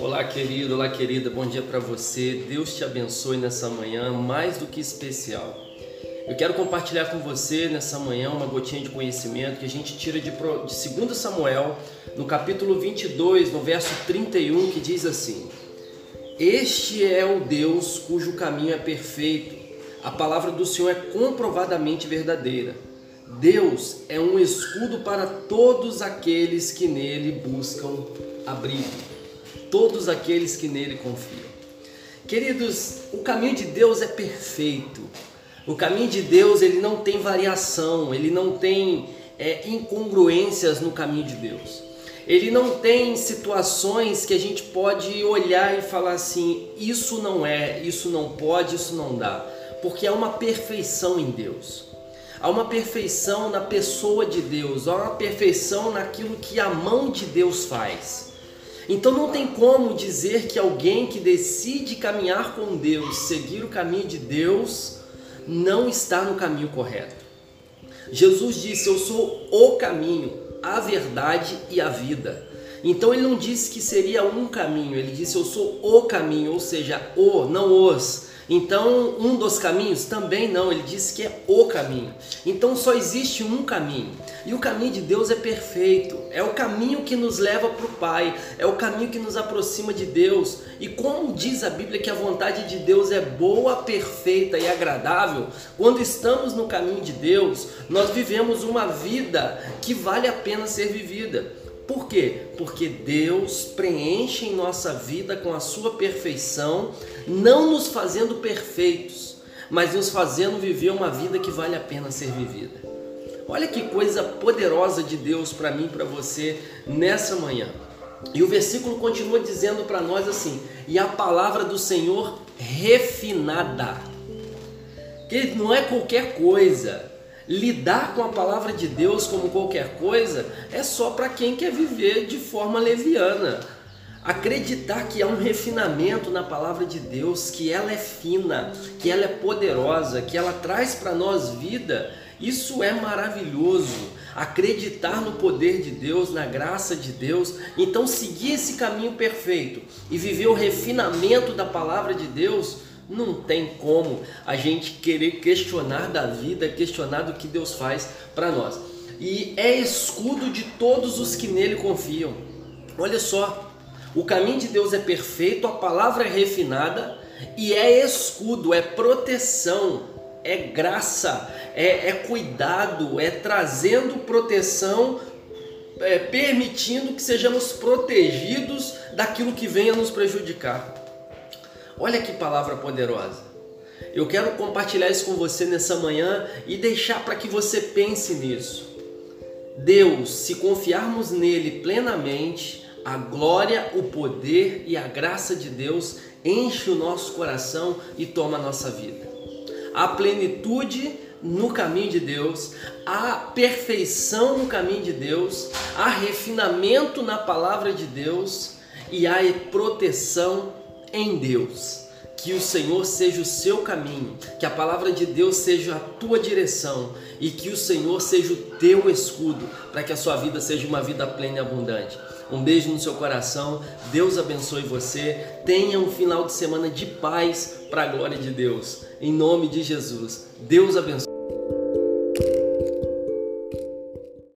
Olá, querido, olá, querida, bom dia para você. Deus te abençoe nessa manhã mais do que especial. Eu quero compartilhar com você nessa manhã uma gotinha de conhecimento que a gente tira de, de 2 Samuel, no capítulo 22, no verso 31, que diz assim: Este é o Deus cujo caminho é perfeito, a palavra do Senhor é comprovadamente verdadeira. Deus é um escudo para todos aqueles que nele buscam abrigo todos aqueles que nele confiam. Queridos, o caminho de Deus é perfeito. O caminho de Deus ele não tem variação, ele não tem é, incongruências no caminho de Deus. Ele não tem situações que a gente pode olhar e falar assim: isso não é, isso não pode, isso não dá, porque há uma perfeição em Deus. Há uma perfeição na pessoa de Deus, há uma perfeição naquilo que a mão de Deus faz. Então não tem como dizer que alguém que decide caminhar com Deus, seguir o caminho de Deus, não está no caminho correto. Jesus disse: Eu sou o caminho, a verdade e a vida. Então ele não disse que seria um caminho, ele disse: Eu sou o caminho, ou seja, o, não os. Então, um dos caminhos também não, ele disse que é o caminho. Então só existe um caminho. E o caminho de Deus é perfeito. É o caminho que nos leva para o Pai, é o caminho que nos aproxima de Deus. E como diz a Bíblia que a vontade de Deus é boa, perfeita e agradável, quando estamos no caminho de Deus, nós vivemos uma vida que vale a pena ser vivida. Por quê? Porque Deus preenche em nossa vida com a sua perfeição, não nos fazendo perfeitos, mas nos fazendo viver uma vida que vale a pena ser vivida. Olha que coisa poderosa de Deus para mim e para você nessa manhã. E o versículo continua dizendo para nós assim: e a palavra do Senhor refinada. Que não é qualquer coisa, lidar com a palavra de Deus como qualquer coisa é só para quem quer viver de forma leviana. Acreditar que há um refinamento na palavra de Deus, que ela é fina, que ela é poderosa, que ela traz para nós vida, isso é maravilhoso. Acreditar no poder de Deus, na graça de Deus, então seguir esse caminho perfeito e viver o refinamento da palavra de Deus não tem como a gente querer questionar da vida, questionar do que Deus faz para nós. E é escudo de todos os que nele confiam. Olha só, o caminho de Deus é perfeito, a palavra é refinada e é escudo, é proteção, é graça, é, é cuidado, é trazendo proteção, é, permitindo que sejamos protegidos daquilo que venha nos prejudicar. Olha que palavra poderosa. Eu quero compartilhar isso com você nessa manhã e deixar para que você pense nisso. Deus, se confiarmos nele plenamente, a glória, o poder e a graça de Deus enche o nosso coração e toma a nossa vida. A plenitude no caminho de Deus, a perfeição no caminho de Deus, a refinamento na palavra de Deus e a proteção em Deus. Que o Senhor seja o seu caminho, que a palavra de Deus seja a tua direção e que o Senhor seja o teu escudo para que a sua vida seja uma vida plena e abundante. Um beijo no seu coração, Deus abençoe você. Tenha um final de semana de paz para a glória de Deus. Em nome de Jesus, Deus abençoe.